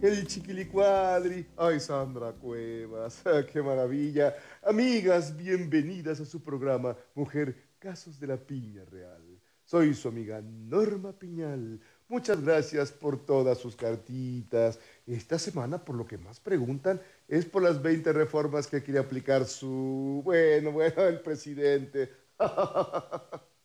el chiquilicuadri. Ay, Sandra Cuevas, qué maravilla. Amigas, bienvenidas a su programa Mujer Casos de la Piña Real. Soy su amiga Norma Piñal. Muchas gracias por todas sus cartitas. Esta semana, por lo que más preguntan, es por las 20 reformas que quiere aplicar su... Bueno, bueno, el presidente.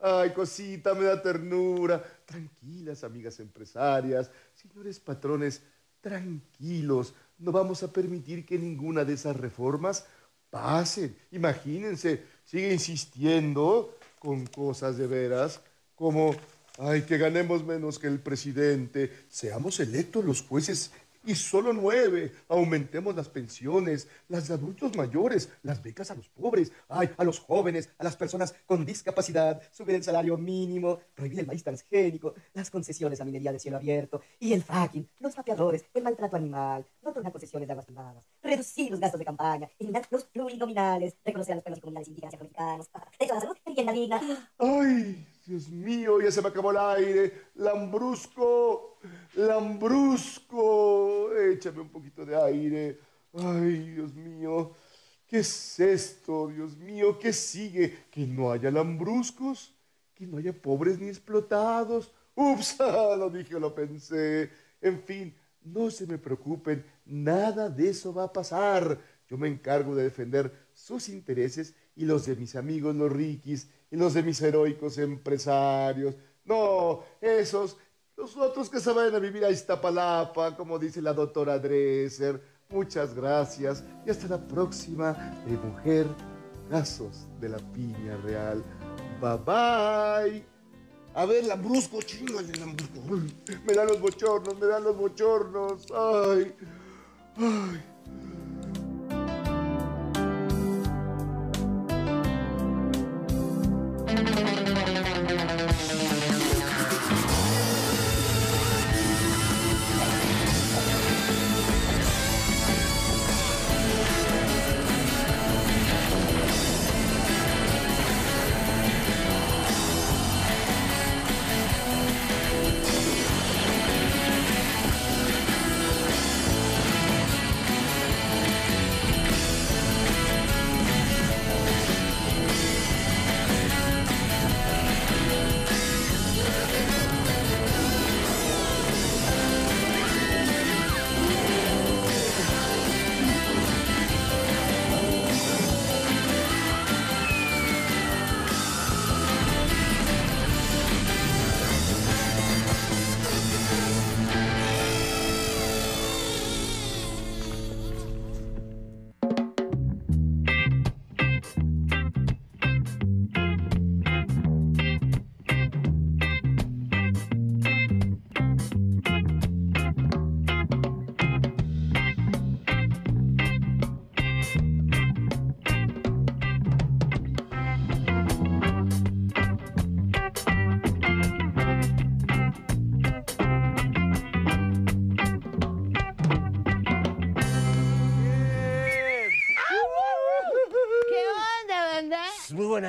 Ay, cosita, me da ternura. Tranquilas, amigas empresarias, señores patrones, tranquilos. No vamos a permitir que ninguna de esas reformas pasen. Imagínense, sigue insistiendo con cosas de veras como, ay, que ganemos menos que el presidente, seamos electos los jueces y solo nueve. Aumentemos las pensiones, las de adultos mayores, las becas a los pobres, ay, a los jóvenes, a las personas con discapacidad, subir el salario mínimo, prohibir el maíz transgénico, las concesiones a minería de cielo abierto y el fracking, los vapeadores, el maltrato animal, no otorgar concesiones de aguas privadas, reducir los gastos de campaña, eliminar los plurinominales, reconocer a los pueblos y indígenas y afroamericanos, derecho a la salud, vivienda digna. Ay, Dios mío, ya se me acabó el aire. Lambrusco, Lambrusco, échame un poquito de aire. Ay, Dios mío, ¿qué es esto, Dios mío? ¿Qué sigue? ¿Que no haya lambruscos? ¿Que no haya pobres ni explotados? Ups, lo dije lo pensé. En fin, no se me preocupen, nada de eso va a pasar. Yo me encargo de defender sus intereses y los de mis amigos los riquis y los de mis heroicos empresarios. No, esos, los otros que se vayan a vivir a Iztapalapa, como dice la doctora Dresser. Muchas gracias y hasta la próxima de Mujer Casos de la Piña Real. Bye bye. A ver, Lambrusco, chingale, Lambrusco. Me dan los bochornos, me dan los bochornos. Ay, ay.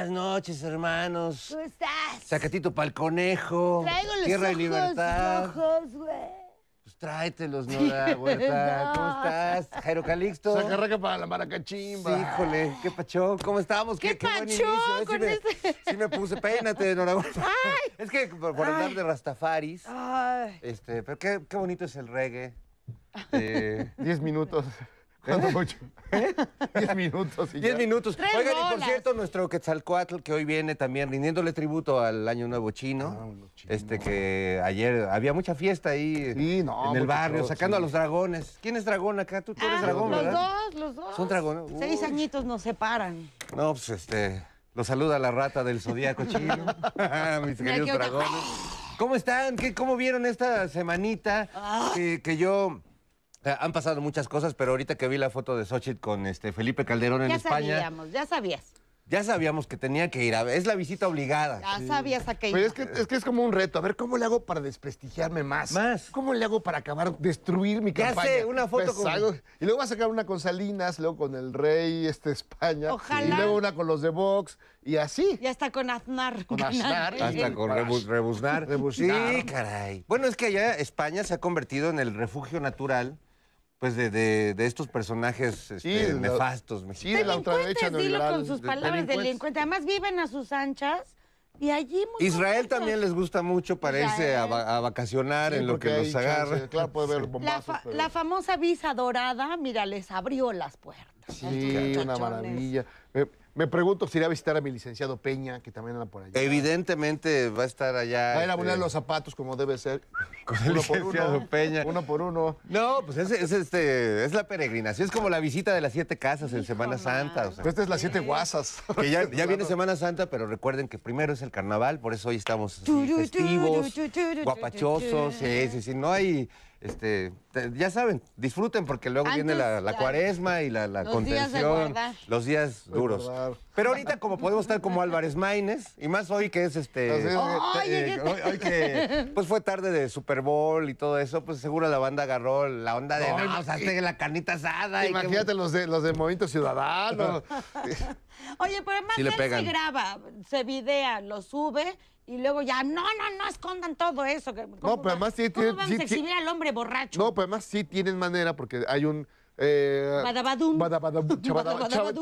Buenas noches, hermanos. ¿Cómo estás? Sacatito pa'l conejo. Traigo los Tierra ojos y libertad. rojos, güey. Pues tráetelos, Nora Huerta. ¿Cómo No. estás? Jairo Calixto. Sacarraca para la Sí, maracachimba. híjole, qué pachón, ¿cómo estamos? ¿Qué buen pachón inicio, con sí me, este? Sí me puse, peínate, Nora Huerta. Es que por, por hablar de Rastafaris, Ay. este, pero qué, qué bonito es el reggae. Eh, Diez minutos. ¿Cuánto mucho? Diez minutos y Diez ya. minutos. Tres Oigan, y por cierto, nuestro Quetzalcoatl que hoy viene también rindiéndole tributo al Año Nuevo Chino. Ah, uno chino. Este que ayer había mucha fiesta ahí Sí, no, en el barrio, sacando sí. a los dragones. ¿Quién es dragón acá? Tú, tú eres Ah, dragón, los ¿verdad? dos, los dos. Son dragones. Seis añitos nos separan. No, pues este. Lo saluda la rata del zodiaco chino. Mis queridos dragones. ¿Cómo están? ¿Qué, ¿Cómo vieron esta semanita? Ah. Que, que yo. Eh, han pasado muchas cosas, pero ahorita que vi la foto de Xochitl con este Felipe Calderón en ya España. sabíamos, ya sabías. ya sabíamos que tenía que ir a ver. Es la visita obligada. Ya sabías a qué Pero iba. es que, es que es como un reto. A ver, ¿cómo le hago para desprestigiarme más? Más. ¿Cómo le hago para acabar, destruir mi ¿Qué campaña? hace? Una foto Pues con- Y luego va a sacar una con Salinas, luego con el rey este, de España. Ojalá. Y luego una con los de Vox. Y así. Ya está con Aznar. Con Aznar. ganando. Hasta con rebu- rebuznar. Rebuznar. Sí, caray. Bueno, es que allá España se ha convertido en el refugio natural pues de, de- de estos personajes este, Sí, de la- nefastos Sí, mexicanos. de la ultraderecha Delincuentes, dilo con sus de- palabras, delincuentes. delincuentes. Además viven a sus anchas y allí muy Israel también les gusta mucho para irse a, a vacacionar Sí, en lo que los chance, agarra. Claro, puede La, bombazos. fa- pero- la famosa visa dorada, mira, les abrió las puertas. Sí, una maravilla. Me, pregunto si irá a visitar a mi licenciado Peña, que también anda por allá. Evidentemente va a estar allá. Va a ir a este, poner los zapatos como debe ser. con el uno por licenciado uno. Peña. Uno por uno. No, pues es, es, este, es la peregrinación, es como la visita de las siete casas en Semana Santa. o sea, Pues esta es las siete guasas. que ya, ya viene Semana Santa, pero recuerden que primero es el carnaval, por eso hoy estamos así, Turu, festivos, guapachosos, sí, sí, sí, no hay, este, te- ya saben, disfruten porque luego viene la, Antes, la ya. cuaresma y la, la Los días de contención, guardar. los días duros. Pero ahorita como podemos estar como Álvarez Maínez, y más hoy que es este. Oye, eh, ¿qué hoy, hoy que pues fue tarde de Super Bowl y todo eso, pues seguro la banda agarró la onda de, No, o sea, la carnita asada. y que- Imagínate los de, los de Movimiento Ciudadano. Oye, pero además Sí le él pegan. se graba, se videa, lo sube y luego ya, no, no, no escondan todo eso. ¿cómo pero además sí ¿Cómo tiene- vamos sí a ti- exhibir al hombre borracho? No, pero además sí tienen manera porque hay un... Eh, Badabadum.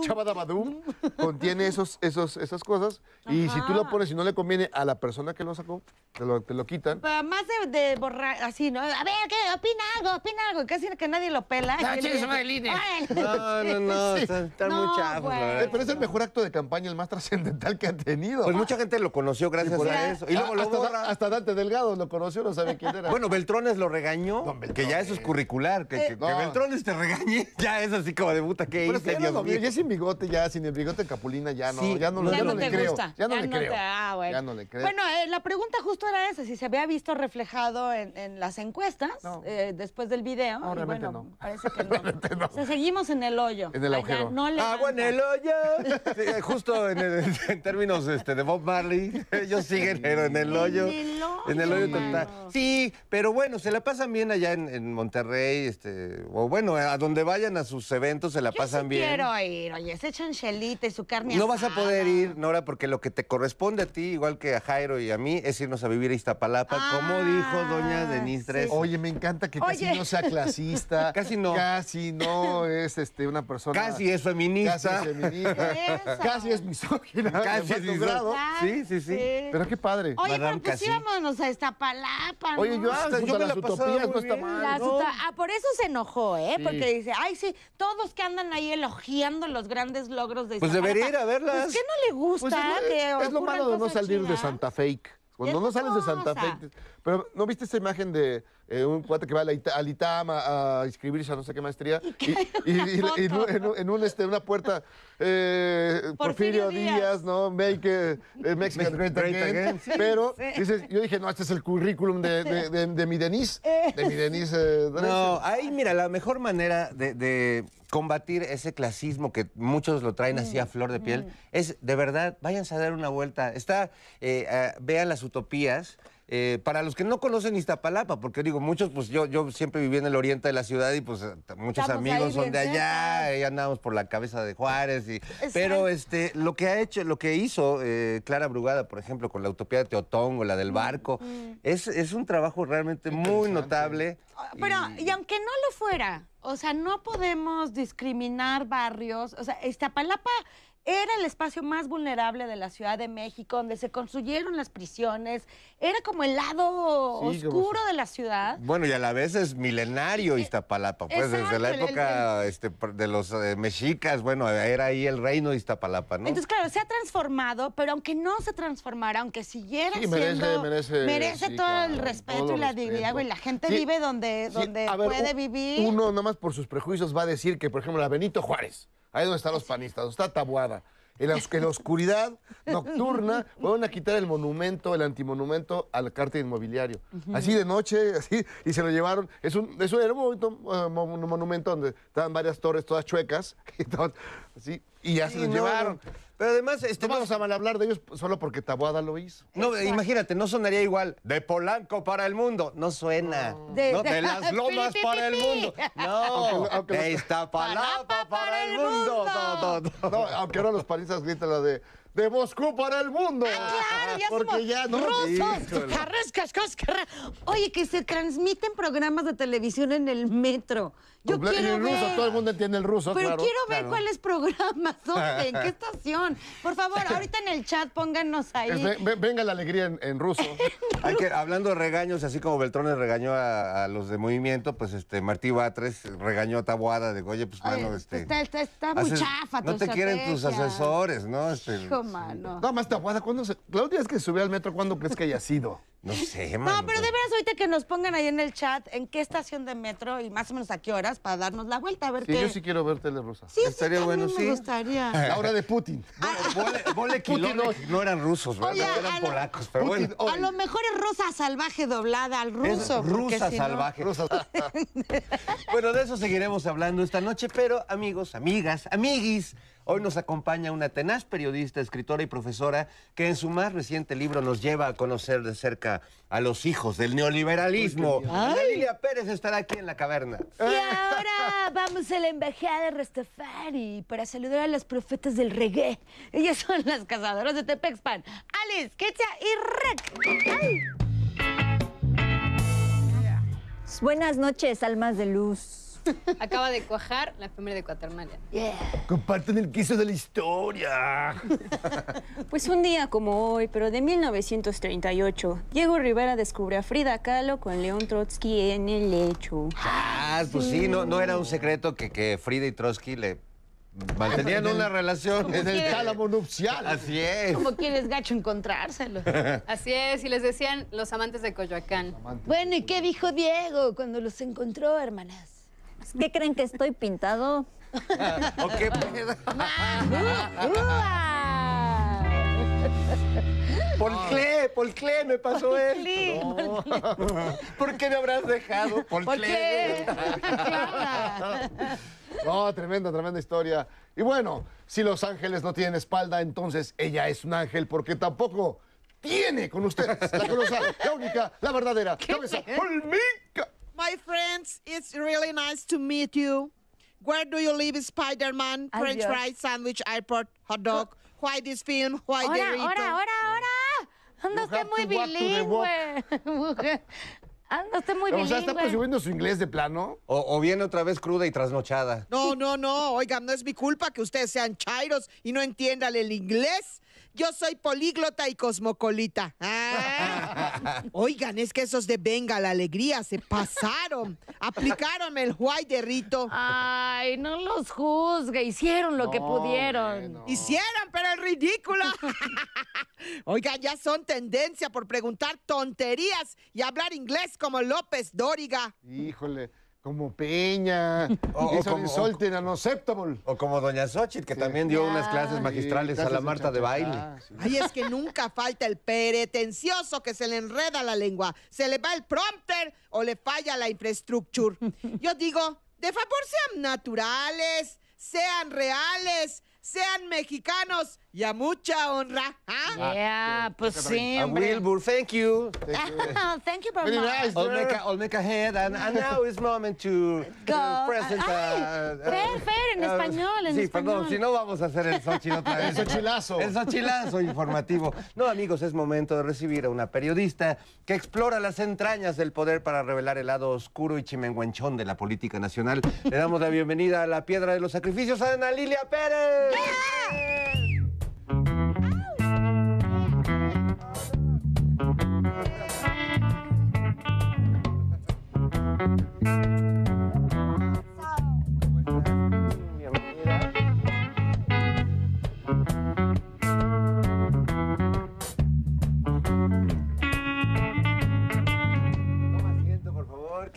chabadabadum, contiene esos, esos, esas cosas y si tú lo pones y no le conviene a la persona que lo sacó, te lo, te lo quitan. Pero además de, de borrar, así, ¿no? A ver, ¿qué? Opina algo, opina algo. Casi que nadie lo pela. Y. "Órale". No, no, no, Sí. están, están No, muy verdad. Eh, pero es el mejor acto de campaña, el más trascendental que han tenido. Pues mucha gente lo conoció gracias por a eso. Y luego lo hasta, borra. hasta Dante Delgado lo conoció, no sabe quién era. Bueno, Beltrones lo regañó, que ya eso es curricular, que, que- que No. Beltrones te ya es así como de puta, ¿qué Pero es que hice, ya, no Dios mío? ya sin bigote, ya sin el bigote Capulina, ya no, Sí, ya no, ya no, le creo. gusta. Ya no le creo. te- ah, bueno. Ya no le creo. Bueno, eh, la pregunta justo era esa, si se había visto reflejado en, en las encuestas eh, después del video. No, y realmente bueno, no. parece que no. O sea, seguimos en el hoyo. En el agujero. Agua en el hoyo. Sí, justo en, el- en términos este, de Bob Marley, ellos siguen pero en el En hoyo. el hoyo, En el hoyo total. Sí, pero bueno, se la pasan bien allá en, en Monterrey, este, o bueno, a donde vayan a sus eventos se la Yo pasan sí bien. quiero ir, oye, se echan chelita y su carne No vas a poder ir, Nora, porque lo que te corresponde a ti, igual que a Jairo y a mí, es irnos a vivir a Iztapalapa, como dijo doña Ah, Denise sí. Tres. Oye, me encanta que casi Oye. no sea clasista. Casi no. Casi no es este, una persona. Casi es feminista. Casi es feminista. Eso. casi es misógina. Casi es misógina. grado. Sí, sí, sí. Pero qué padre. Oye, Madame pero pues a Iztapalapa, ¿no? Oye, yo, ah, Yo me las utopías no está mal. Ah, por eso se enojó, ¿eh? Sí. Porque dice, ay, sí, todos que andan ahí elogiando los grandes logros de Pues Iztapalapa. debería ir a verlas. Pues, ¿qué no le gusta? Pues es, lo- que es lo ocurran malo de no salir de? Santa Fake. Cuando no sales de Santa. Fe. Pero, ¿no viste esa imagen de eh, un cuate que va a la Ita- al ITAM a, inscribirse a no sé qué maestría? Y, y- y- y- en, un- en un- en un, este, una puerta, eh, Porfirio Porfirio, Díaz. Díaz, ¿no? Make eh, eh, Mexican Great, Great Again. Again, sí, Pero sí. dices, yo dije, no, este es el currículum de, de, de- de mi Denise. De mi Denise. eh. No, ahí mira, la mejor manera de, de combatir ese clasismo que muchos lo traen así a flor de piel es, de verdad, váyanse a dar una vuelta. Está, eh, vean las utopías. Eh, para los que no conocen Iztapalapa, porque digo, muchos, pues yo, yo siempre viví en el oriente de la ciudad y pues muchos Estamos amigos son de allá, y andamos por la cabeza de Juárez. Y, pero este, lo que ha hecho, lo que hizo eh, Clara Brugada, por ejemplo, con la utopía de Teotongo, la del barco, es, es un trabajo realmente muy notable. Pero, y aunque no lo fuera, o sea, no podemos discriminar barrios. O sea, Iztapalapa era el espacio más vulnerable de la Ciudad de México, donde se construyeron las prisiones. Era como el lado Sí, como oscuro de la ciudad. Bueno, y a la vez es milenario Iztapalapa, pues desde la el- época este, de los eh, mexicas, bueno, era ahí el reino de Iztapalapa, ¿no? Entonces, claro, se ha transformado, pero aunque no se transformara, aunque siguiera Sí, merece- siendo... merece, sí, todo el respeto todo y la respeto. dignidad, güey. La gente Sí, vive donde, Sí, donde ver, puede vivir. Uno nomás por sus prejuicios va a decir que, por ejemplo, la Benito Juárez, ahí donde están los panistas, donde está Tabuada, en la, en la oscuridad nocturna, van a quitar el monumento, el antimonumento al cártel inmobiliario. Así de noche, así, y se lo llevaron. Es un, eso era un, momento, eh, un monumento donde estaban varias torres todas chuecas, y así. Y ya se no, llevaron. no. Pero además, este, No vamos a mal hablar de ellos solo porque Taboada lo hizo. No, imagínate, no sonaría igual. De Polanco para el mundo. No suena. De- No, de las lomas para el mundo. No. Aunque- aunque de Iztapalapa para el mundo. No, no, no. No, aunque ahora los panistas gritan la de de Moscú para el mundo. Claro, ya Porque somos ya no. rusos. Coscarra. Oye, que se transmiten programas de televisión en el metro. Yo Comple- quiero en ruso, ver. todo el mundo entiende el ruso, Pero claro. quiero ver claro. cuáles programas, ¿dónde? ¿En qué estación? Por favor, ahorita en el chat pónganos ahí. Venga la alegría en, en ruso. Hay que, hablando de regaños, así como Beltrones regañó a, a los de movimiento, pues este Martí Batres regañó a Tabuada de oye, pues mano, este. está, está- está muy haces- chafa tu No te quieren tus asesores, ¿no? Este, Hijo, mano. No, más Taboada, ¿cuándo se... La última vez que subí al metro, ¿cuándo crees que haya sido? No sé, mano. No, pero de veras ahorita que nos pongan ahí en el chat en qué estación de metro y más o menos a qué horas para darnos la vuelta a ver Sí, qué. yo sí quiero ver tele rusa. Sí, sí, Estaría bueno, me sí. gustaría. La hora de Putin. Vole, Vole Putin no eran rusos, ¿verdad? Oye, eran polacos, pero Putin, bueno. A lo mejor es rosa salvaje doblada al Es ruso. porque rusa si no- salvaje. Rusa. Bueno, de eso seguiremos hablando esta noche, pero amigos, amigas, amiguis, hoy nos acompaña una tenaz periodista, escritora y profesora que en su más reciente libro nos lleva a conocer de cerca a los hijos del neoliberalismo. Lilia Pérez estará aquí en la caverna. Y ahora vamos a la embajada de Rastafari para saludar a los profetas del reggae. Ellas son las cazadoras de Tepexpan. Alice, Ketia y Rec. ¡Ay! Buenas noches, almas de luz. Acaba de cuajar la efeméride de Cuaternalia. Comparten el queso de la historia. Pues un día como hoy, pero de 1938, Diego Rivera descubrió a Frida Kahlo con León Trotsky en el lecho. Ah, pues sí, no, no era un secreto que, que Frida y Trotsky le mantenían una relación. En el tálamo nupcial. Así es. Como quieres gacho encontrárselo. Así es, y les decían los amantes de Coyoacán. Bueno, ¿y qué dijo Diego cuando los encontró, hermanas? ¿Qué creen que estoy pintado? ¿O qué pedo? ¿Por qué? ¿Por qué me pasó esto? ¿Por qué me habrás dejado? ¿Por, ¿Por qué? No, tremenda, tremenda historia. Y bueno, si los ángeles no tienen espalda, entonces ella es un ángel porque tampoco tiene con ustedes la colosal, la única, la verdadera cabeza olmeca. My friends, it's really nice to meet you. Where do you live, Spider-Man? French fries, sandwich, airport, hot dog. Why this film? Why Ahora, the ahora, ahora, ahora. Anda You usted muy to walk to the bilingüe. Mujer. Anda usted muy O sea, ¿está bilingüe. presumiendo su inglés de plano? O, o viene otra vez cruda y trasnochada. No, no, no. Oigan, no es mi culpa que ustedes sean chairos y no entiendan el inglés. Yo soy políglota y cosmocolita. Ah. Oigan, es que esos de Venga la Alegría se pasaron. Aplicaron el guay de Rito. Ay, no los juzgue. Hicieron lo que pudieron. bueno. Hicieron, pero es ridículo. Oigan, ya son tendencia por preguntar tonterías y hablar inglés como López Dóriga. Híjole, como Peña. O- o como- and unacceptable. O como Doña Xochitl, que también dio unas clases magistrales Sí, a la Marta de baile. sí. Ay, es que nunca falta el pretencioso que se le enreda la lengua. Se le va el prompter o le falla la infraestructura. Yo digo, de favor sean naturales, sean reales, sean mexicanos y a mucha honra. ¿ah? Yeah, pues sí, A. Wilbur, thank you. Thank you very Very much. nice, I'll make, a, I'll make a head, and, and now it's moment to, to Go. present Ay, a- Fer, Fer, en a- español, en sí, español. perdón, si no vamos a hacer el Xochitl otra vez. El Xochilazo. El Xochilazo informativo. No, amigos, es momento de recibir a una periodista que explora las entrañas del poder para revelar el lado oscuro y chimenguenchón de la política nacional. Le damos la bienvenida a la Piedra de los Sacrificios a Ana Lilia Pérez. Toma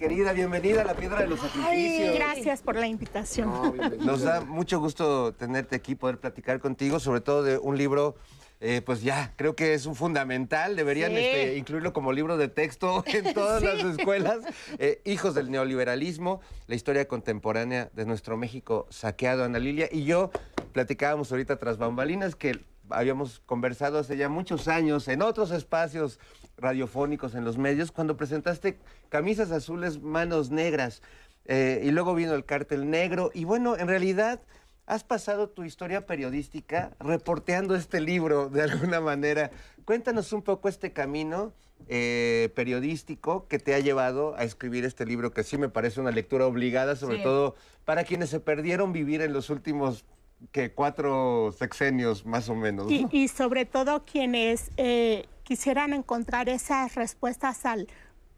Querida, bienvenida a la Piedra de los Sacrificios. Gracias por la invitación. Nos da mucho gusto tenerte aquí, poder platicar contigo, sobre todo de un libro, eh, pues ya, creo que es un fundamental, deberían Sí. este, incluirlo como libro de texto en todas las escuelas. Eh, Hijos del neoliberalismo, la historia contemporánea de nuestro México saqueado, Ana Lilia. Y yo platicábamos ahorita tras bambalinas que habíamos conversado hace ya muchos años en otros espacios radiofónicos en los medios cuando presentaste camisas azules, manos negras eh, y luego vino el cártel negro y bueno, en realidad has pasado tu historia periodística reporteando este libro de alguna manera. Cuéntanos un poco este camino eh, periodístico que te ha llevado a escribir este libro, que sí me parece una lectura obligada, sobre Sí. todo para quienes se perdieron vivir en los últimos que cuatro sexenios más o menos. Y, ¿no? y sobre todo quienes eh, quisieran encontrar esas respuestas al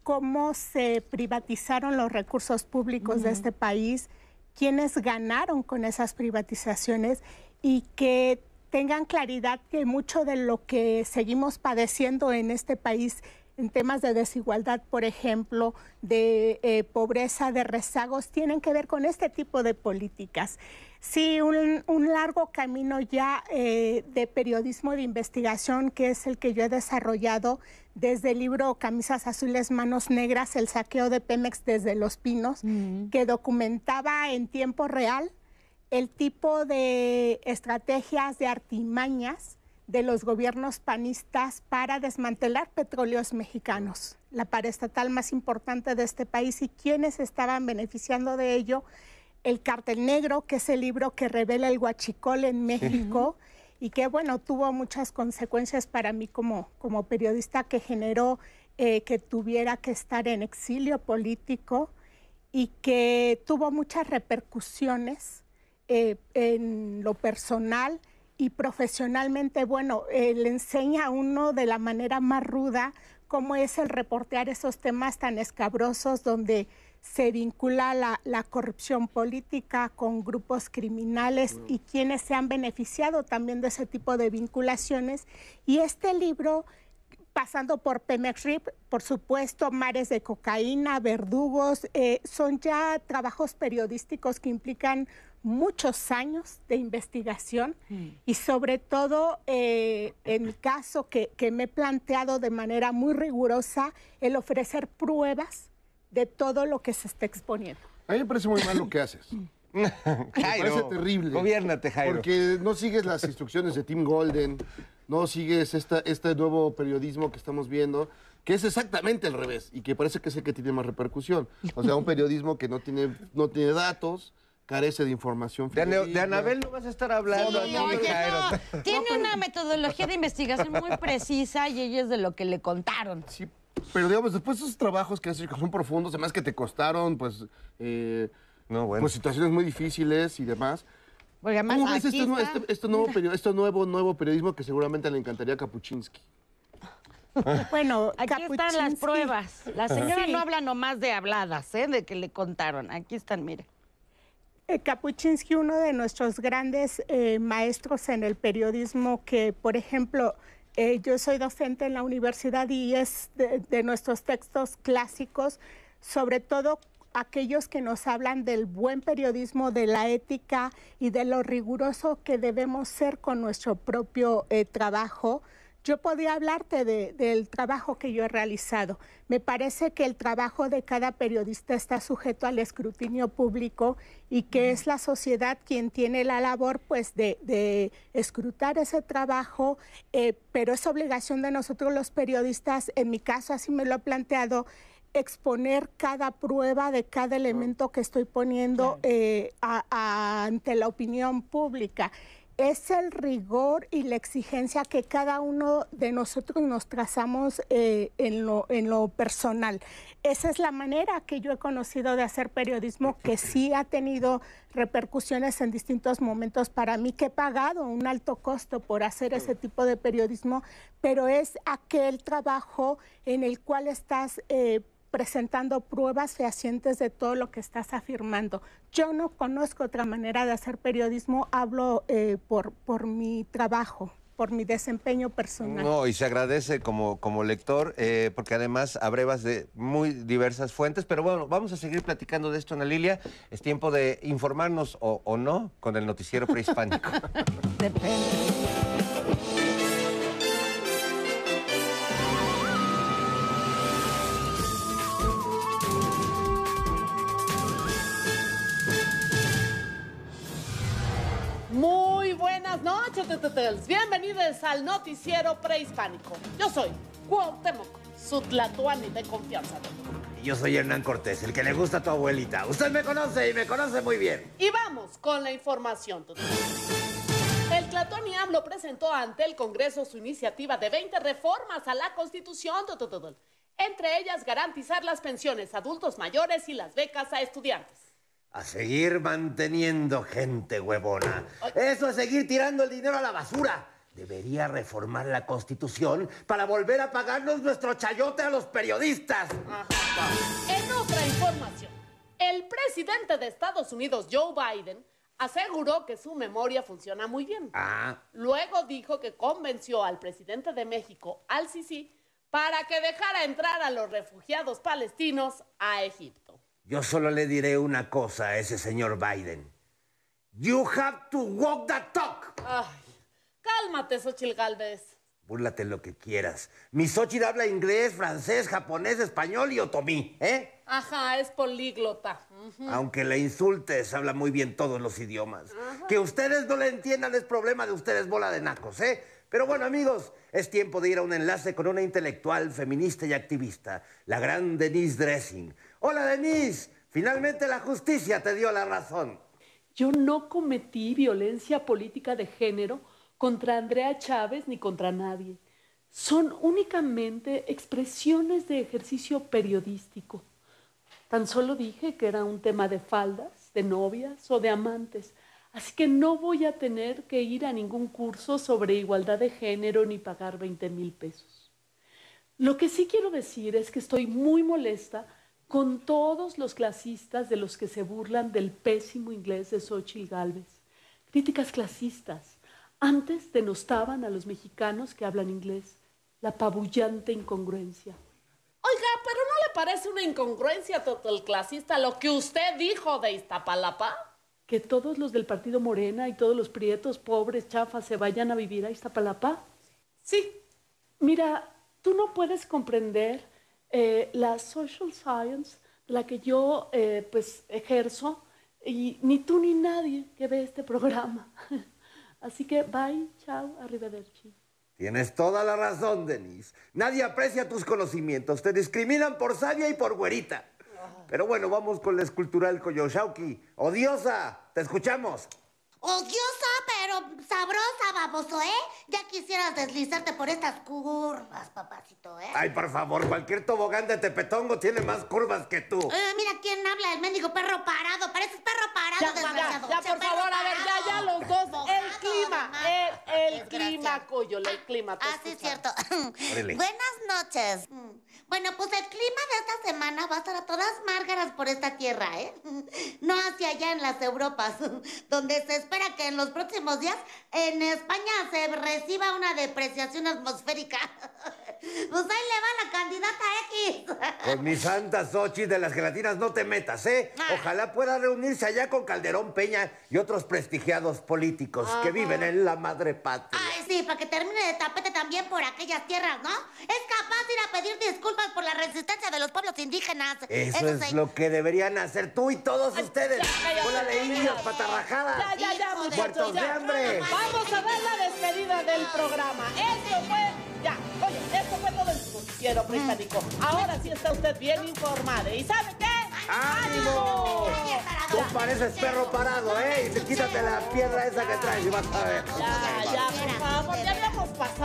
cómo se privatizaron los recursos públicos de este país, quiénes ganaron con esas privatizaciones y que tengan claridad que mucho de lo que seguimos padeciendo en este país en temas de desigualdad, por ejemplo, de eh, pobreza, de rezagos, tienen que ver con este tipo de políticas. Sí, un, un largo camino ya eh, de periodismo de investigación, que es el que yo he desarrollado desde el libro Camisas Azules, Manos Negras, el saqueo de Pemex desde Los Pinos, que documentaba en tiempo real el tipo de estrategias, de artimañas de los gobiernos panistas para desmantelar petróleos mexicanos, la paraestatal más importante de este país y quienes estaban beneficiando de ello. El Cártel Negro, que es el libro que revela el huachicol en México y que, bueno, tuvo muchas consecuencias para mí como, como periodista que generó eh, que tuviera que estar en exilio político y que tuvo muchas repercusiones eh, en lo personal y profesionalmente, bueno, eh, le enseña a uno de la manera más ruda cómo es el reportear esos temas tan escabrosos donde se vincula la, la corrupción política con grupos criminales y quienes se han beneficiado también de ese tipo de vinculaciones. Y este libro pasando por Pemex RIP, por supuesto, mares de cocaína, verdugos, eh, son ya trabajos periodísticos que implican muchos años de investigación y sobre todo eh, en mi caso que, que me he planteado de manera muy rigurosa el ofrecer pruebas de todo lo que se está exponiendo. A mí me parece muy mal lo que haces. Me parece terrible. Gobiérnate, Jairo. Porque no sigues las instrucciones de Tim Golden, no sigues esta, este nuevo periodismo que estamos viendo, que es exactamente al revés y que parece que es el que tiene más repercusión. O sea, un periodismo que no tiene, no tiene datos, carece de información. De, de. Anabel no vas a estar hablando. Sí, oye, no, tiene una metodología de investigación muy precisa y ella es de lo que le contaron. Sí, pero digamos, después de esos trabajos que haces que son profundos, además que te costaron, pues, eh, No, bueno. pues situaciones muy difíciles y demás. Porque además ¿Cómo ves aquí este, está- este- este nuevo, perio- este nuevo, nuevo periodismo que seguramente le encantaría a Kapuczynski? Bueno, Aquí están las pruebas. La señora Sí. no habla nomás de habladas, ¿eh? De que le contaron. Aquí están, mire. Eh, Kapuczynski, uno de nuestros grandes eh, maestros en el periodismo, que, por ejemplo, eh, yo soy docente en la universidad y es de, nuestros textos clásicos, sobre todo aquellos que nos hablan del buen periodismo, de la ética y de lo riguroso que debemos ser con nuestro propio trabajo. Yo podría hablarte de- del trabajo que yo he realizado. Me parece que el trabajo de cada periodista está sujeto al escrutinio público y que es la sociedad quien tiene la labor pues de, de escrutar ese trabajo, eh, pero es obligación de nosotros los periodistas, en mi caso así me lo he planteado, exponer cada prueba de cada elemento que estoy poniendo eh, a- a- ante la opinión pública. Es el rigor y la exigencia que cada uno de nosotros nos trazamos eh, en, lo, en lo personal. Esa es la manera que yo he conocido de hacer periodismo que sí ha tenido repercusiones en distintos momentos para mí, que he pagado un alto costo por hacer ese tipo de periodismo, pero es aquel trabajo en el cual estás... eh, presentando pruebas fehacientes de todo lo que estás afirmando. Yo no conozco otra manera de hacer periodismo, hablo eh, por, por mi trabajo, por mi desempeño personal. No, y se agradece como, como lector, eh, porque además abrevas de muy diversas fuentes. Pero bueno, vamos a seguir platicando de esto, Ana Lilia. Es tiempo de informarnos o, o no con el noticiero prehispánico. Muy noches. Bienvenidos al noticiero prehispánico. Yo soy Cuauhtémoc, su tlatoani de confianza. Yo soy Hernán Cortés, el que le gusta a tu abuelita. Usted me conoce y me conoce muy bien. Y vamos con la información. El tlatoani AMLO presentó ante el Congreso su iniciativa de 20 reformas a la Constitución, entre ellas garantizar las pensiones a adultos mayores y las becas a estudiantes. A seguir manteniendo gente huevona. Eso es seguir tirando el dinero a la basura. Debería reformar la Constitución para volver a pagarnos nuestro chayote a los periodistas. En otra información, el presidente de Estados Unidos, Joe Biden, aseguró que su memoria funciona muy bien. Ah, Luego dijo que convenció al presidente de México, al Sisi, para que dejara entrar a los refugiados palestinos a Egipto. Yo solo le diré una cosa a ese señor Biden. You have to walk the talk. Ay, cálmate, Xochil Gálvez. Búrlate lo que quieras. Mi Xochitl habla inglés, francés, japonés, español y otomí, ¿eh? Ajá, es políglota. Aunque le insultes, habla muy bien todos los idiomas. Que ustedes no le entiendan es problema de ustedes, bola de nacos, ¿eh? Pero bueno, amigos, es tiempo de ir a un enlace con una intelectual, feminista y activista, la gran Denise Dressing. Hola, Denise. Finalmente la justicia te dio la razón. Yo no cometí violencia política de género contra Andrea Chávez ni contra nadie. Son únicamente expresiones de ejercicio periodístico. Tan solo dije que era un tema de faldas, de novias o de amantes. Así que no voy a tener que ir a ningún curso sobre igualdad de género ni pagar 20 mil pesos. Lo que sí quiero decir es que estoy muy molesta con todos los clasistas de los que se burlan del pésimo inglés de Xochitl Gálvez. Críticas clasistas. Antes denostaban a los mexicanos que hablan inglés. La apabullante incongruencia. Oiga, pero ¿no le parece una incongruencia total clasista lo que usted dijo de Iztapalapa? ¿Que todos los del partido Morena y todos los prietos pobres, chafas, se vayan a vivir a Iztapalapa? Sí. Mira, tú no puedes comprender eh, la social science, la que yo eh, pues ejerzo, y ni tú ni nadie que ve este programa. Así que bye, chao, arrivederci. Tienes toda la razón, Denise. Nadie aprecia tus conocimientos. Te discriminan por sabia y por güerita. Pero bueno, vamos con la escultural Koyoshauki. ¡Odiosa! ¡Te escuchamos! Odiosa, pero sabrosa, baboso, ¿eh? Ya quisieras deslizarte por estas curvas, papacito, ¿eh? Ay, por favor, cualquier tobogán de tepetongo tiene más curvas que tú. Eh, mira quién habla, el mendigo perro parado. Pareces perro parado, Ya, ya, desgraciado. ya, Che, por favor, a ver, ya, ya, los dos. El clima, mamá. el, clima, Coyola, el clima. te Ah, sí, cierto. Órale. Buenas noches. Mm. Bueno, pues el clima de esta semana va a estar a todas márgaras por esta tierra, ¿eh? No hacia allá en las Europas, donde se espera que en los próximos días en España se reciba una depreciación atmosférica. Pues ahí le va la candidata X. Con mi santa Xochitl de las gelatinas no te metas, ¿eh? Ah. Ojalá pueda reunirse allá con Calderón Peña y otros prestigiados políticos que viven en la madre patria. Ay, sí, para que termine de tapete también por aquellas tierras, ¿no? Es capaz de ir a pedir disculpas por la resistencia de los pueblos indígenas. Eso es sí. lo que deberían hacer tú y todos ustedes. cállate, Con la de cállate. indios patarrajadas. Ya, ya, ya, Hijo de- Muertos de ya. hambre. Vamos a dar la despedida del programa. Esto fue, ya, oye, esto fue todo el noticiero británico. Ahora sí está usted bien informado. ¿Y sabe qué? ¡Ánimo! Tú pareces perro parado, ¿eh? Y quítate la piedra esa que traes y vas a ver. Ya, ya, por favor, ya habíamos pasado.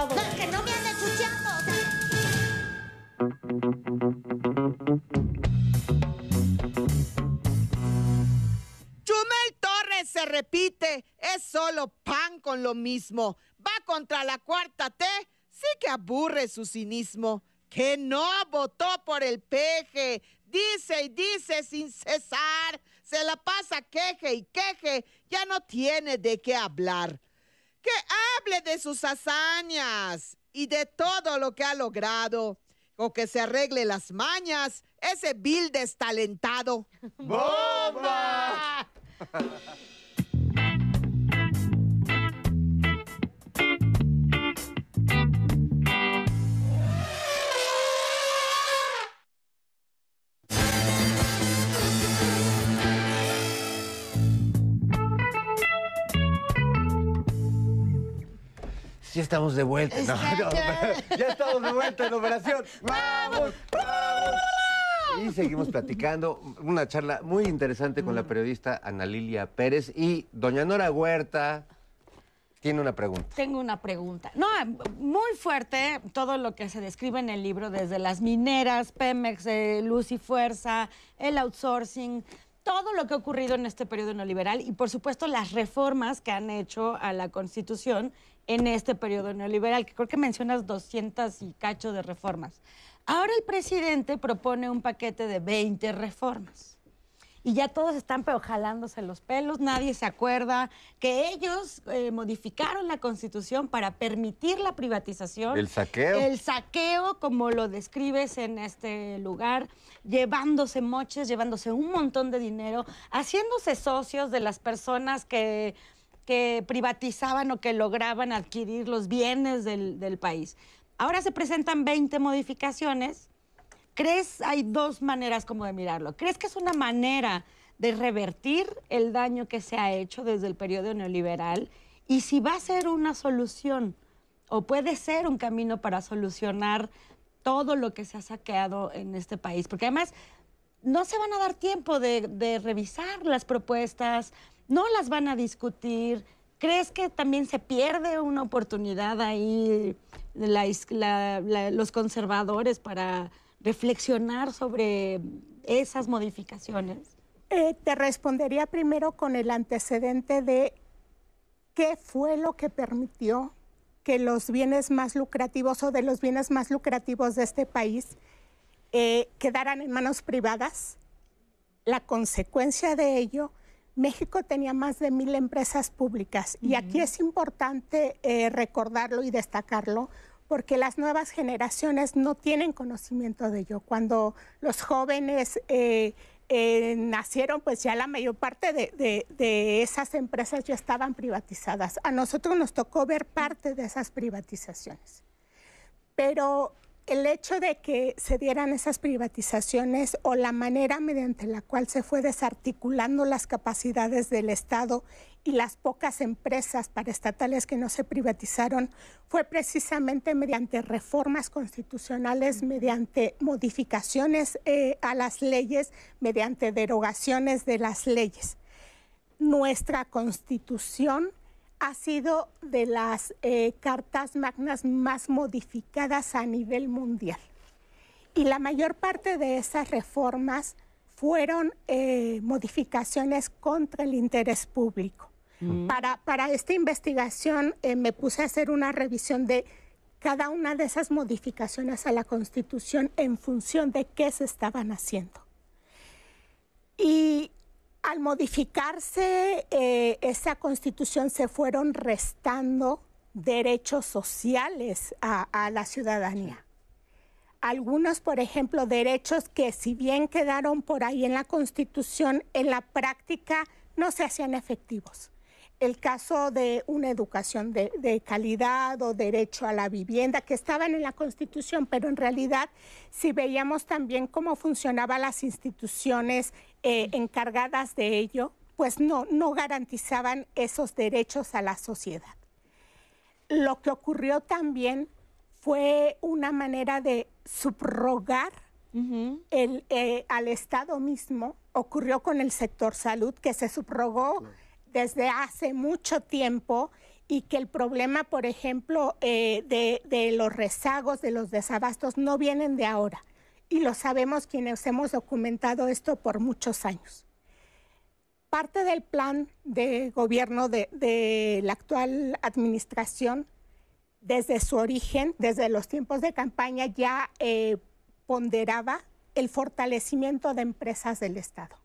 Lo mismo. Va contra la cuarta T, sí que aburre su cinismo. Que no votó por el peje, dice y dice sin cesar. Se la pasa queje y queje, ya no tiene de qué hablar. Que hable de sus hazañas y de todo lo que ha logrado. O que se arregle las mañas, ese vil destalentado. ¡Bomba! sí estamos de vuelta. No, no, ya estamos de vuelta en operación. ¡Vamos! ¡Vamos! Y seguimos platicando. Una charla muy interesante con la periodista Ana Lilia Pérez y doña Nora Huerta. Tiene una pregunta. Tengo una pregunta. No, muy fuerte todo lo que se describe en el libro, desde las mineras, Pemex, eh, Luz y Fuerza, el outsourcing, todo lo que ha ocurrido en este periodo neoliberal y, por supuesto, las reformas que han hecho a la Constitución en este periodo neoliberal, que creo que mencionas 200 y cacho de reformas. Ahora el presidente propone un paquete de 20 reformas y ya todos están jalándose los pelos, nadie se acuerda que ellos eh, modificaron la constitución para permitir la privatización. El saqueo. El saqueo, como lo describes en este lugar, llevándose moches, llevándose un montón de dinero, haciéndose socios de las personas que, que privatizaban o que lograban adquirir los bienes del, del país. Ahora se presentan 20 modificaciones ¿Crees, hay dos maneras como de mirarlo? ¿Crees que es una manera de revertir el daño que se ha hecho desde el periodo neoliberal? Y si va a ser una solución o puede ser un camino para solucionar todo lo que se ha saqueado en este país. Porque además no se van a dar tiempo de, revisar las propuestas, no las van a discutir. ¿Crees que también se pierde una oportunidad ahí los conservadores para reflexionar sobre esas modificaciones? Eh, te respondería primero con el antecedente de qué fue lo que permitió que los bienes más lucrativos o de los bienes más lucrativos de este país eh, quedaran en manos privadas. La consecuencia de ello, México tenía más de mil empresas públicas y aquí es importante eh, recordarlo y destacarlo porque las nuevas generaciones no tienen conocimiento de ello. Cuando los jóvenes eh, eh, nacieron, pues ya la mayor parte de, de, esas empresas ya estaban privatizadas. A nosotros nos tocó ver parte de esas privatizaciones. Pero el hecho de que se dieran esas privatizaciones o la manera mediante la cual se fue desarticulando las capacidades del Estado y las pocas empresas paraestatales que no se privatizaron fue precisamente mediante reformas constitucionales, mediante modificaciones eh, a las leyes, mediante derogaciones de las leyes. Nuestra constitución ha sido de las eh, cartas magnas más modificadas a nivel mundial. Y la mayor parte de esas reformas fueron eh, modificaciones contra el interés público. Para, esta investigación eh, me puse a hacer una revisión de cada una de esas modificaciones a la Constitución en función de qué se estaban haciendo. Y al modificarse eh, esa Constitución se fueron restando derechos sociales a la ciudadanía. Algunos, por ejemplo, derechos que si bien quedaron por ahí en la Constitución, en la práctica no se hacían efectivos el caso de una educación de, calidad o derecho a la vivienda que estaban en la Constitución, pero en realidad si veíamos también cómo funcionaban las instituciones eh, encargadas de ello, pues no, no garantizaban esos derechos a la sociedad. Lo que ocurrió también fue una manera de subrogar el, eh, al Estado mismo. Ocurrió con el sector salud, que se subrogó desde hace mucho tiempo y que el problema, por ejemplo, eh, de, los rezagos, de los desabastos, no vienen de ahora. Y lo sabemos quienes hemos documentado esto por muchos años. Parte del plan de gobierno de, la actual administración, desde su origen, desde los tiempos de campaña, ya eh, ponderaba el fortalecimiento de empresas del Estado.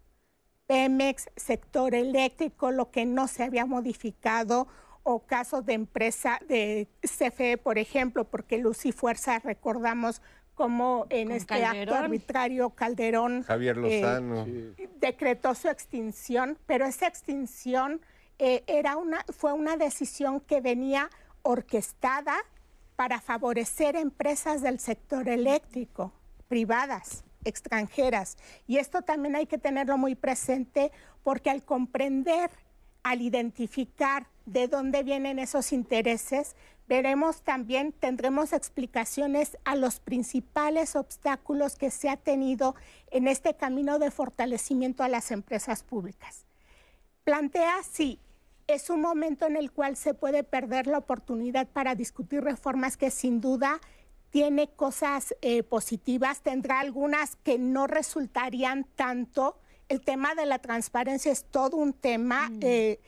Pemex, sector eléctrico, lo que no se había modificado, o casos de empresa de CFE, por ejemplo, porque Luz y Fuerza recordamos como en este acto arbitrario Calderón Javier eh, Lozano. Decretó su extinción, pero esa extinción eh, era una, fue una decisión que venía orquestada para favorecer empresas del sector eléctrico privadas extranjeras. Y esto también hay que tenerlo muy presente porque al comprender, al identificar de dónde vienen esos intereses, veremos también, tendremos explicaciones a los principales obstáculos que se ha tenido en este camino de fortalecimiento a las empresas públicas. Plantea si es un momento en el cual se puede perder la oportunidad para discutir reformas que sin duda tiene cosas eh, positivas, tendrá algunas que no resultarían tanto. El tema de la transparencia es todo un tema. eh,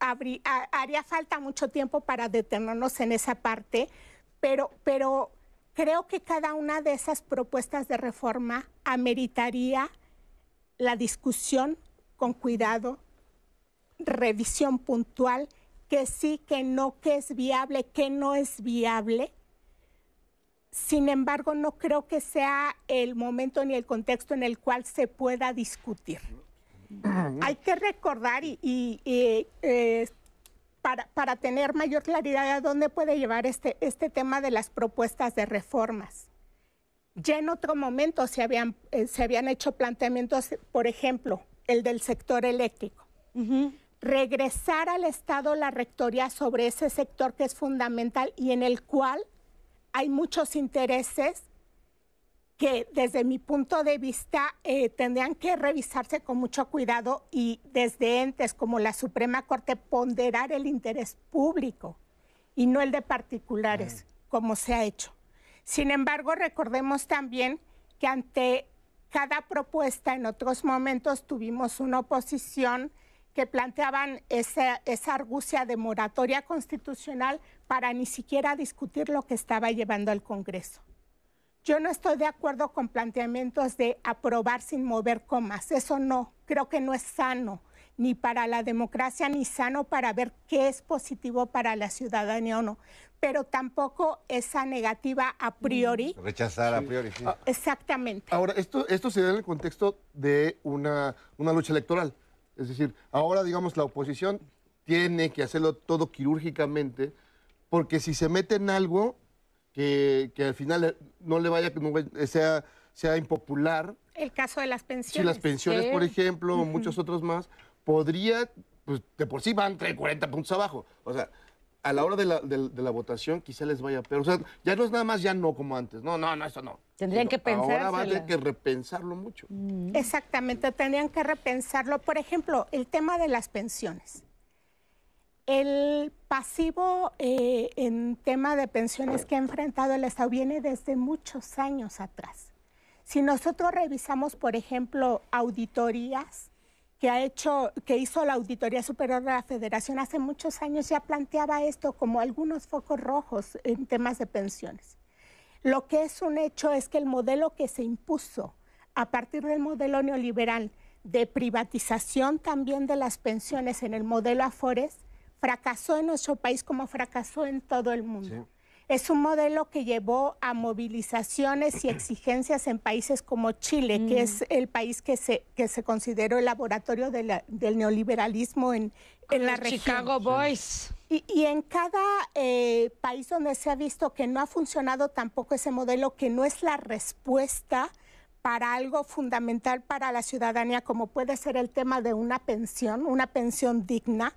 habrí- ha- haría falta mucho tiempo para detenernos en esa parte, pero, pero creo que cada una de esas propuestas de reforma ameritaría la discusión con cuidado, revisión puntual, que sí, que no, que es viable, que no es viable. Sin embargo, no creo que sea el momento ni el contexto en el cual se pueda discutir. Hay que recordar y, y- y, eh, para, para tener mayor claridad a dónde puede llevar este, este tema de las propuestas de reformas. Ya en otro momento se habían, eh, se habían hecho planteamientos, por ejemplo, el del sector eléctrico. Regresar al Estado la rectoría sobre ese sector que es fundamental y en el cual hay muchos intereses que desde mi punto de vista eh, tendrían que revisarse con mucho cuidado y desde entes como la Suprema Corte ponderar el interés público y no el de particulares, como se ha hecho. Sin embargo, recordemos también que ante cada propuesta en otros momentos tuvimos una oposición que planteaban esa, esa argucia de moratoria constitucional para ni siquiera discutir lo que estaba llevando al Congreso. Yo no estoy de acuerdo con planteamientos de aprobar sin mover comas. Eso no, creo que no es sano, ni para la democracia, ni sano para ver qué es positivo para la ciudadanía o no. Pero tampoco esa negativa a priori. Rechazar a priori, sí. Exactamente. Ahora, esto, esto se da en el contexto de una, una lucha electoral. Es decir, ahora, digamos, la oposición tiene que hacerlo todo quirúrgicamente, porque si se mete en algo que, que al final no le vaya, no sea, sea impopular, El caso de las pensiones. si las pensiones, Sí. por ejemplo, o Ujú. muchos otros más, podría, pues de por sí van 30, 40 puntos abajo. O sea, a la hora de la, de- de la votación quizá les vaya peor. O sea, ya no es nada más ya no como antes. No, no, no, eso no. Tendrían Sino que Ahora va a tener que repensarlo mucho. Exactamente, tendrían que repensarlo. Por ejemplo, el tema de las pensiones. El pasivo eh, en tema de pensiones que ha enfrentado el Estado viene desde muchos años atrás. Si nosotros revisamos, por ejemplo, auditorías que ha hecho, que hizo la Auditoría Superior de la Federación hace muchos años, ya planteaba esto como algunos focos rojos en temas de pensiones. Lo que es un hecho es que el modelo que se impuso a partir del modelo neoliberal de privatización también de las pensiones en el modelo Afores fracasó en nuestro país como fracasó en todo el mundo. Es un modelo que llevó a movilizaciones y exigencias en países como Chile, que es el país que se, que se consideró el laboratorio de la- del neoliberalismo en, en la región. Chicago Boys. Y, y en cada eh, país donde se ha visto que no ha funcionado tampoco ese modelo, que no es la respuesta para algo fundamental para la ciudadanía, como puede ser el tema de una pensión, una pensión digna,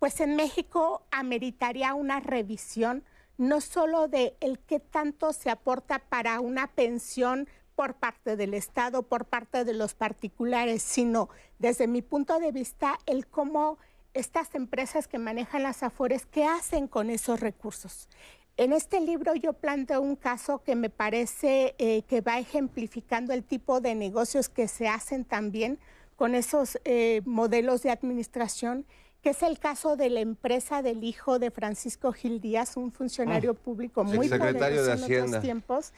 pues en México ameritaría una revisión no solo de el qué tanto se aporta para una pensión por parte del Estado, por parte de los particulares, sino desde mi punto de vista el cómo estas empresas que manejan las afores, ¿qué hacen con esos recursos? En este libro yo planteo un caso que me parece eh, que va ejemplificando el tipo de negocios que se hacen también con esos eh, modelos de administración, que es el caso de la empresa del hijo de Francisco Gil Díaz, un funcionario público muy poderoso de en otros tiempos,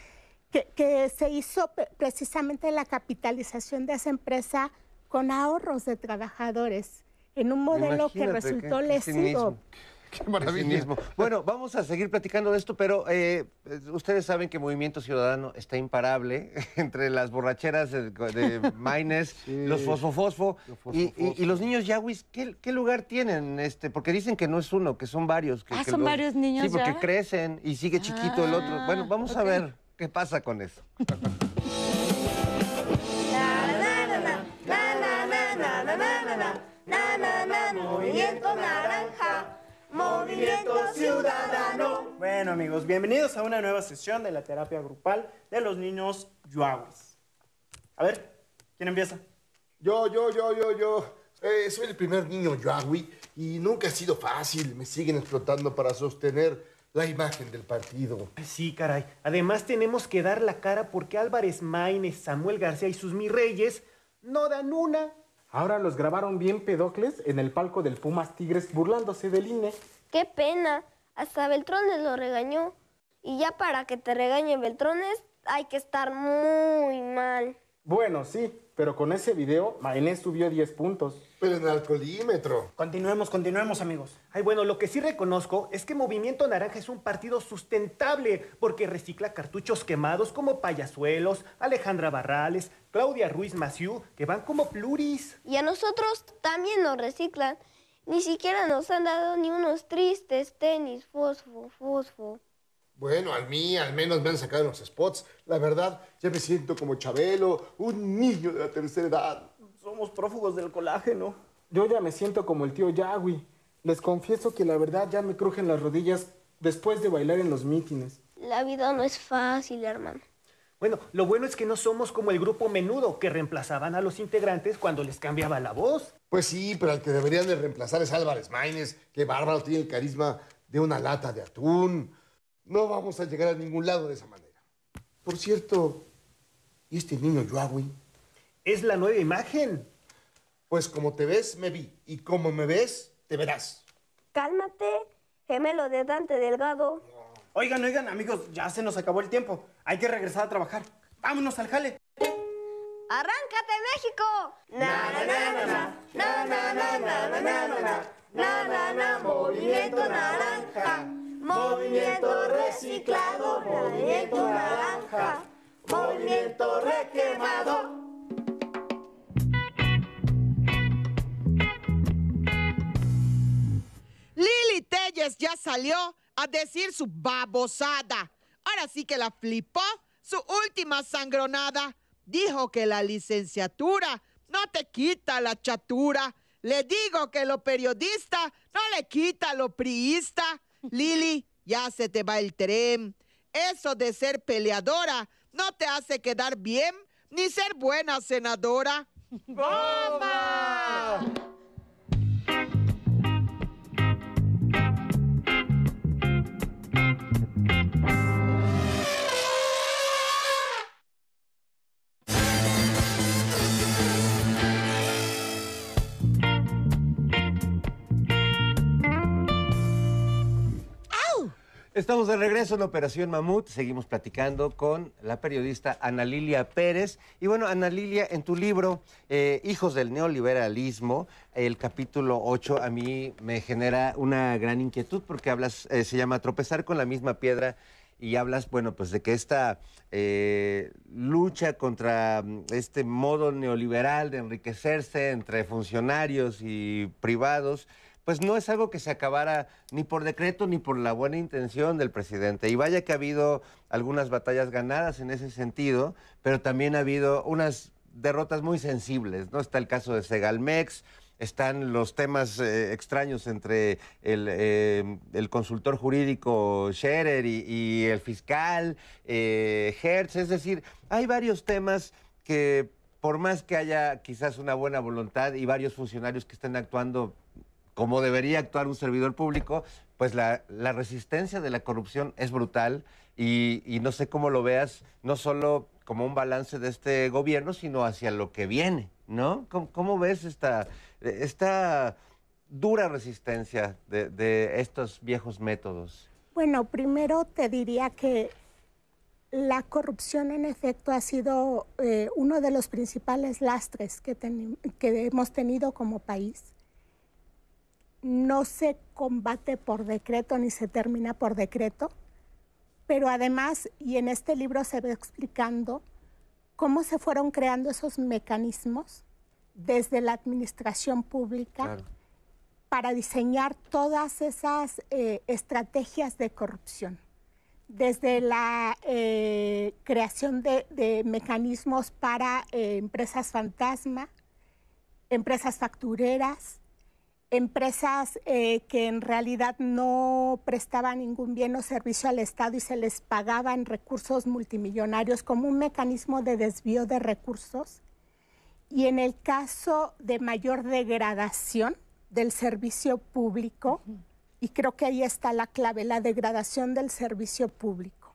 que, que se hizo precisamente la capitalización de esa empresa con ahorros de trabajadores, en un modelo que resultó lesivo. Qué maravilla. Bueno, vamos a seguir platicando de esto, pero eh, eh, ustedes saben que Movimiento Ciudadano está imparable entre las borracheras de, de Maines, los fosfofosfo y, y- y los niños Yawis. ¿qué, qué lugar tienen? este Porque dicen que no es uno, que son varios. Que, Ah, que ¿son varios niños Sí, porque ya? crecen y sigue chiquito el otro. Ah, Bueno, vamos a ver qué pasa con eso. Movimiento naranja, movimiento ciudadano. Bueno amigos, bienvenidos a una nueva sesión de la terapia grupal de los niños yuaguis. A ver, ¿quién empieza? Yo, yo, yo, yo, yo. Eh, soy el primer niño Yagui y nunca ha sido fácil. Me siguen explotando para sostener la imagen del partido. Sí, caray. Además tenemos que dar la cara porque Álvarez Maínez, Samuel García y sus mi reyes no dan una. Ahora los grabaron bien pedocles en el palco del Pumas Tigres burlándose del INE. Qué pena. Hasta Beltrones lo regañó. Y ya para que te regañe Beltrones hay que estar muy mal. Bueno, sí, pero con ese video Maynés subió 10 puntos. Pero en el alcoholímetro. Continuemos, continuemos, amigos. Ay, bueno, lo que sí reconozco es que Movimiento Naranja es un partido sustentable porque recicla cartuchos quemados como Payasuelos, Alejandra Barrales, Claudia Ruiz Maciú, que van como pluris. Y a nosotros también nos reciclan. Ni siquiera nos han dado ni unos tristes tenis, fosfo, fosfo. Bueno, al mí al menos me han sacado los spots. La verdad, ya me siento como Chabelo, un niño de la tercera edad. Somos prófugos del colágeno. Yo ya me siento como el tío Yagui. Les confieso que la verdad ya me crujen las rodillas después de bailar en los mítines. La vida no es fácil, hermano. Bueno, lo bueno es que no somos como el grupo menudo que reemplazaban a los integrantes cuando les cambiaba la voz. Pues sí, pero al que deberían de reemplazar es Álvarez Maínez, que bárbaro tiene el carisma de una lata de atún. No vamos a llegar a ningún lado de esa manera. Por cierto, ¿y este niño Yuawi? Es la nueva imagen. Pues como te ves, me vi. Y como me ves, te verás. Cálmate, gemelo de Dante Delgado. Oigan, oigan, amigos, ya se nos acabó el tiempo. Hay que regresar a trabajar. Vámonos al jale. ¡Arráncate, México! Na, na, na, na, na, na, na, na, na, na, na, na, na, na, na, movimiento naranja. Movimiento reciclado, movimiento naranja. Movimiento requemado. Lili Telles ya salió a decir su babosada. Ahora sí que la flipó su última sangronada. Dijo que la licenciatura no te quita la chatura. Le digo que lo periodista no le quita lo priista. Lili, ya se te va el tren. Eso de ser peleadora no te hace quedar bien ni ser buena senadora. ¡Bomba! Estamos de regreso en Operación Mamut. Seguimos platicando con la periodista Ana Lilia Pérez. Y bueno, Ana Lilia, en tu libro, eh, Hijos del Neoliberalismo, el capítulo 8 a mí me genera una gran inquietud porque hablas, eh, se llama Tropezar con la misma piedra y hablas, bueno, pues de que esta eh, lucha contra mm, este modo neoliberal de enriquecerse entre funcionarios y privados, pues no es algo que se acabara ni por decreto ni por la buena intención del presidente. Y vaya que ha habido algunas batallas ganadas en ese sentido, pero también ha habido unas derrotas muy sensibles, ¿no? Está el caso de Segalmex, están los temas eh, extraños entre el, eh, el, consultor jurídico Scherer y, y el fiscal eh, Hertz, es decir, hay varios temas que por más que haya quizás una buena voluntad y varios funcionarios que estén actuando como debería actuar un servidor público, pues la, resistencia de la corrupción es brutal y, no sé cómo lo veas, no solo como un balance de este gobierno, sino hacia lo que viene, ¿no? ¿Cómo, ves esta, esta dura resistencia de, estos viejos métodos? Bueno, primero te diría que la corrupción en efecto ha sido eh, uno de los principales lastres que hemos tenido como país no se combate por decreto ni se termina por decreto, pero además, y en este libro se ve explicando cómo se fueron creando esos mecanismos desde la administración pública claro. para diseñar todas esas eh, estrategias de corrupción. Desde la eh, creación de, de, mecanismos para eh, empresas fantasma, empresas factureras, empresas eh, que en realidad no prestaban ningún bien o servicio al Estado y se les pagaban recursos multimillonarios como un mecanismo de desvío de recursos. Y en el caso de mayor degradación del servicio público, y creo que ahí está la clave, la degradación del servicio público.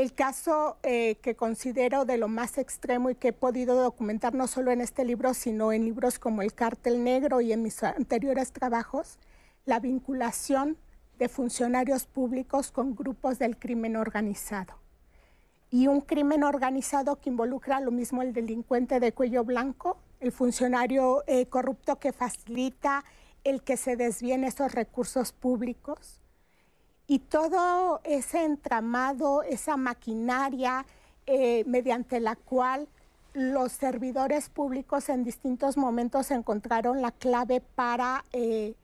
El caso eh, que considero de lo más extremo y que he podido documentar no solo en este libro, sino en libros como El Cártel Negro y en mis anteriores trabajos, la vinculación de funcionarios públicos con grupos del crimen organizado. Y un crimen organizado que involucra lo mismo el delincuente de cuello blanco, el funcionario eh, corrupto que facilita el que se desvíen esos recursos públicos y todo ese entramado, esa maquinaria eh, mediante la cual los servidores públicos en distintos momentos encontraron la clave para eh,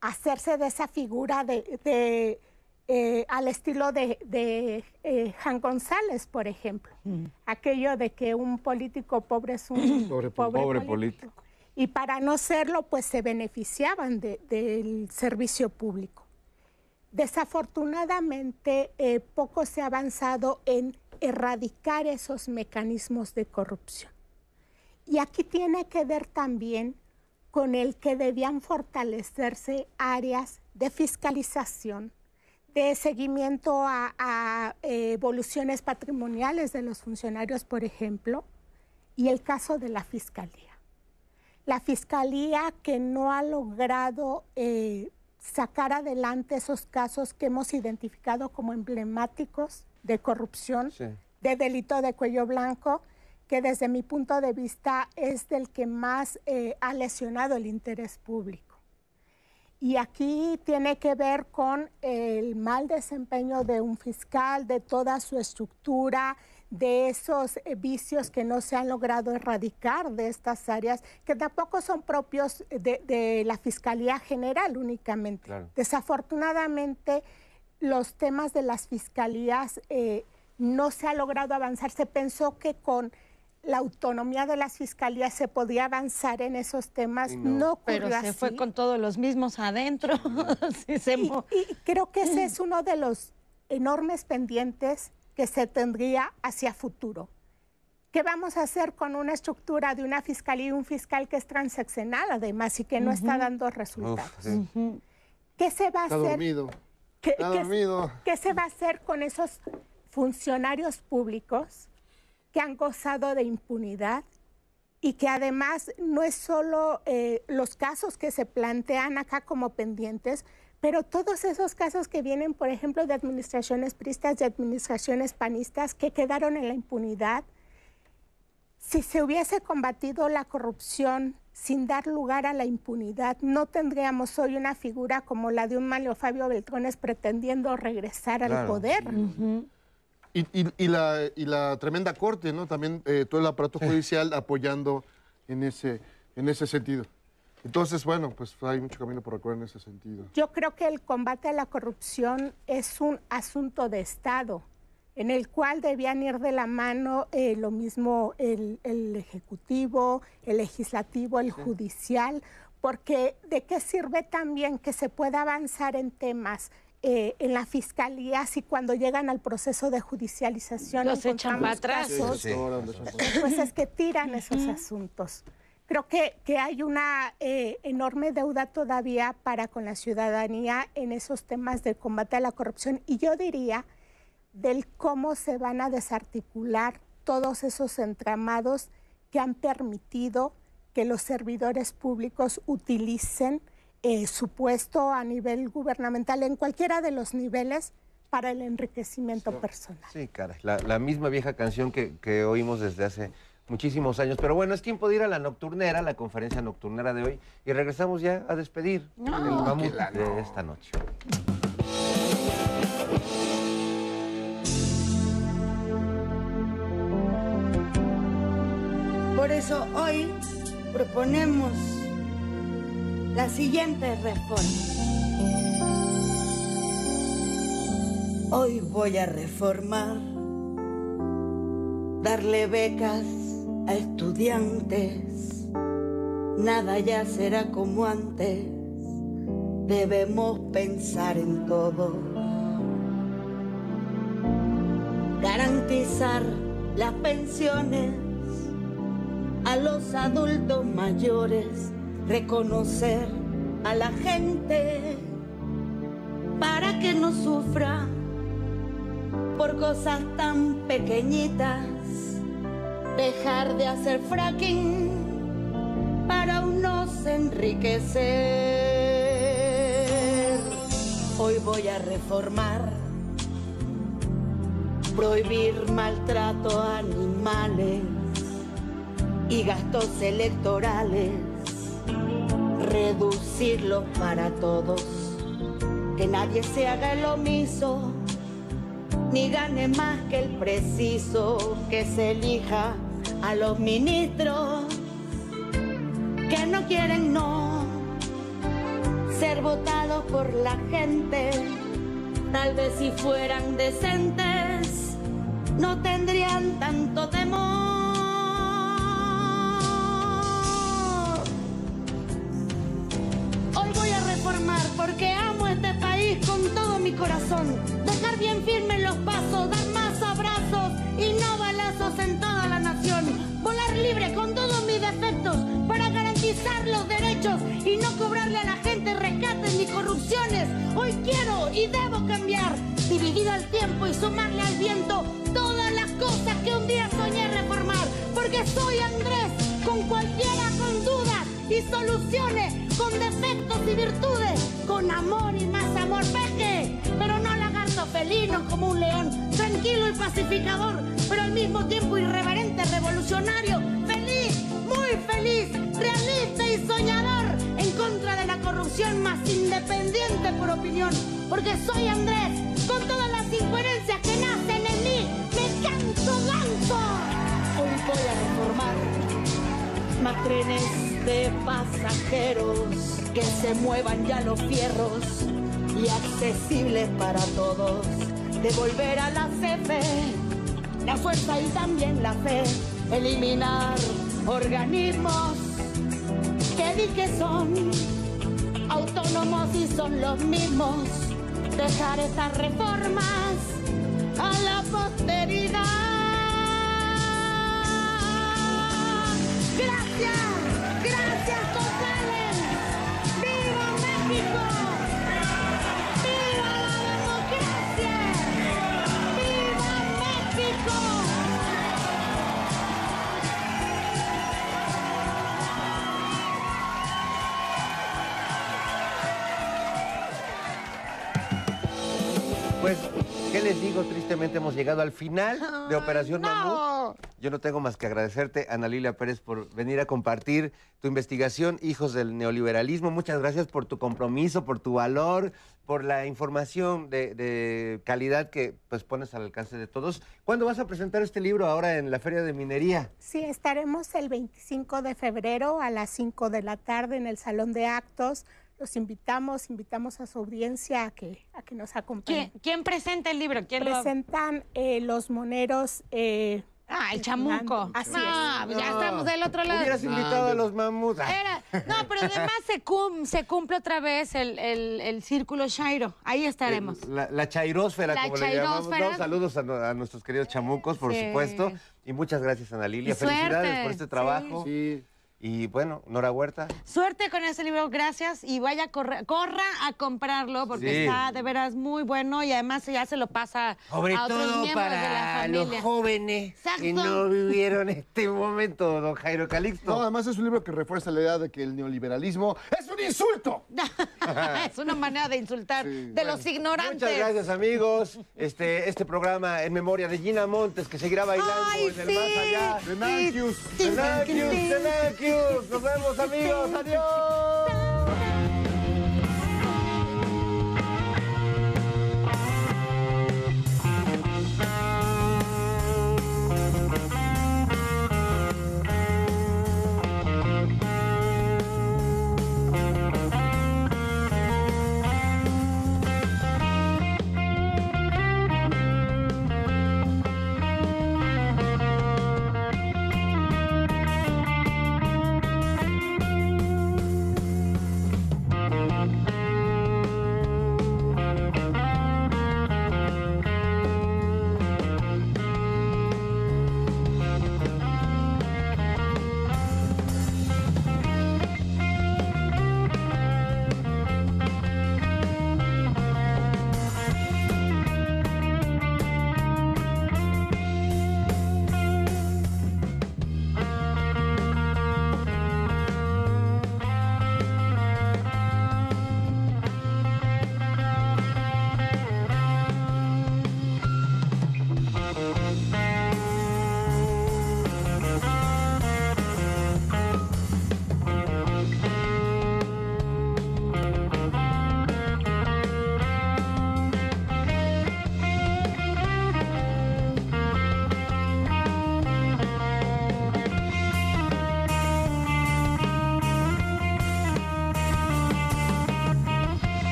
hacerse de esa figura de, eh, al estilo de, de Jan González, por ejemplo. Aquello de que un político pobre es un Pobre, pobre, político. y para no serlo, pues se beneficiaban de- del servicio público. Desafortunadamente, eh, poco se ha avanzado en erradicar esos mecanismos de corrupción. Y aquí tiene que ver también con el que debían fortalecerse áreas de fiscalización, de seguimiento a, eh, evoluciones patrimoniales de los funcionarios, por ejemplo, y el caso de la fiscalía la fiscalía que no ha logrado eh, sacar adelante esos casos que hemos identificado como emblemáticos de corrupción, de delito de cuello blanco, que desde mi punto de vista es del que más eh, ha lesionado el interés público. Y aquí tiene que ver con el mal desempeño de un fiscal, de toda su estructura, de esos eh, vicios que no se han logrado erradicar de estas áreas, que tampoco son propios de, de la Fiscalía General únicamente. Claro. Desafortunadamente, los temas de las fiscalías eh, no se ha logrado avanzar. Se pensó que con la autonomía de las fiscalías se podía avanzar en esos temas. no. ocurrió Pero se fue con todos los mismos adentro. Sí, se mo- Y creo que ese es uno de los enormes pendientes que se tendría hacia futuro. ¿Qué vamos a hacer con una estructura de una fiscalía y un fiscal que es transaccional además y que no está dando resultados? Uf, sí. ¿Qué se va a Está hacer? dormido. ¿Qué, Está qué- dormido. qué se va a hacer con esos funcionarios públicos que han gozado de impunidad y que además no es solo eh, los casos que se plantean acá como pendientes, pero todos esos casos que vienen, por ejemplo, de administraciones pristas, de administraciones panistas, que quedaron en la impunidad, si se hubiese combatido la corrupción sin dar lugar a la impunidad, no tendríamos hoy una figura como la de un Manlio Fabio Beltrones pretendiendo regresar al poder. Y, y- y la, y la tremenda corte, ¿no? También eh, todo el aparato judicial apoyando en ese, en ese sentido. Entonces, bueno, pues hay mucho camino por recorrer en ese sentido. Yo creo que el combate a la corrupción es un asunto de Estado, en el cual debían ir de la mano eh, lo mismo el, el Ejecutivo, el Legislativo, el Judicial, porque ¿de qué sirve también que se pueda avanzar en temas? eh, en la fiscalía, si cuando llegan al proceso de judicialización Los echan para atrás. casos, Sí, sí. pues es que tiran esos asuntos. Creo que, que hay una eh, enorme deuda todavía para con la ciudadanía en esos temas de combate a la corrupción y yo diría del cómo se van a desarticular todos esos entramados que han permitido que los servidores públicos utilicen eh, su puesto a nivel gubernamental en cualquiera de los niveles para el enriquecimiento personal. Sí, caray. La, la misma vieja canción que, que oímos desde hace muchísimos años. Pero bueno, es tiempo de ir a la nocturnera, la conferencia nocturnera de hoy, y regresamos ya a despedir No. el de esta noche. Por eso hoy proponemos la siguiente reforma. Hoy voy a reformar, darle becas a estudiantes, nada ya será como antes, debemos pensar en todo. Garantizar las pensiones a los adultos mayores, reconocer a la gente para que no sufra por cosas tan pequeñitas, dejar de hacer fracking para unos enriquecer. Hoy voy a reformar, prohibir maltrato a animales y gastos electorales, reducirlos para todos, que nadie se haga el omiso, ni gane más que el preciso, que se elija a los ministros que no quieren no ser votados por la gente. Tal vez si fueran decentes, no tendrían tanto temor. Hoy voy a reformar porque amo este país con todo mi corazón. Corrupciones. Hoy quiero y debo cambiar, dividir el tiempo y sumarle al viento todas las cosas que un día soñé reformar. Porque soy Andrés, con cualquiera con dudas y soluciones, con defectos y virtudes, con amor y más amor. Peque, pero no lagarto felino como un león, tranquilo y pacificador, pero al mismo tiempo irreverente, revolucionario, feliz, muy feliz, realista y soñador, en contra de más independiente por opinión, porque soy Andrés, con todas las incoherencias que nacen en mí, me canso ganso. Hoy voy a reformar más trenes de pasajeros que se muevan ya los fierros y accesibles para todos. Devolver a la CFE la fuerza y también la fe. Eliminar organismos que di que son autónomos y son los mismos. Dejar estas reformas a la posteridad. Gracias, Pues, ¿qué les digo? Tristemente hemos llegado al final de Operación Mamut. Yo no tengo más que agradecerte, Ana Lilia Pérez, por venir a compartir tu investigación, Hijos del Neoliberalismo. Muchas gracias por tu compromiso, por tu valor, por la información de, de calidad que pues pones al alcance de todos. ¿Cuándo vas a presentar este libro ahora en la Feria de Minería? Sí, estaremos el 25 de febrero a las 5 de la tarde en el Salón de Actos. Los invitamos, invitamos a su audiencia a que, a que nos acompañen. ¿Quién, quién presenta el libro? ¿Quién lo- Presentan eh, los moneros. eh, Ah, el chamuco. Así Ah, es. ya estamos del otro lado. Hubieras invitado a los mamuts. Era- no, pero además se, cum- se cumple otra vez el, el- el círculo Shairo. Ahí estaremos. La, la chairósfera, La como le llamamos. chairósfera. No, saludos a, nu- a nuestros queridos chamucos, por Sí. supuesto. Y muchas gracias, Ana Lilia. Y suerte. Felicidades por este Sí. trabajo. Y bueno, Nora Huerta. Suerte con este libro, gracias. Y vaya, a correr- corra a comprarlo porque Sí. está de veras muy bueno y además ya se lo pasa Sobre a otros todo miembros de la para familia. los jóvenes que Exacto. no vivieron este momento, don Jairo Calixto. No, además es un libro que refuerza la idea de que el neoliberalismo es un insulto. es una manera de insultar de los ignorantes. Muchas gracias, amigos. Este, este programa en memoria de Gina Montes, que seguirá bailando Ay, en el sí. más allá. De Nankius. De Nankius, de Nankius. News. Nos vemos, amigos. Adiós.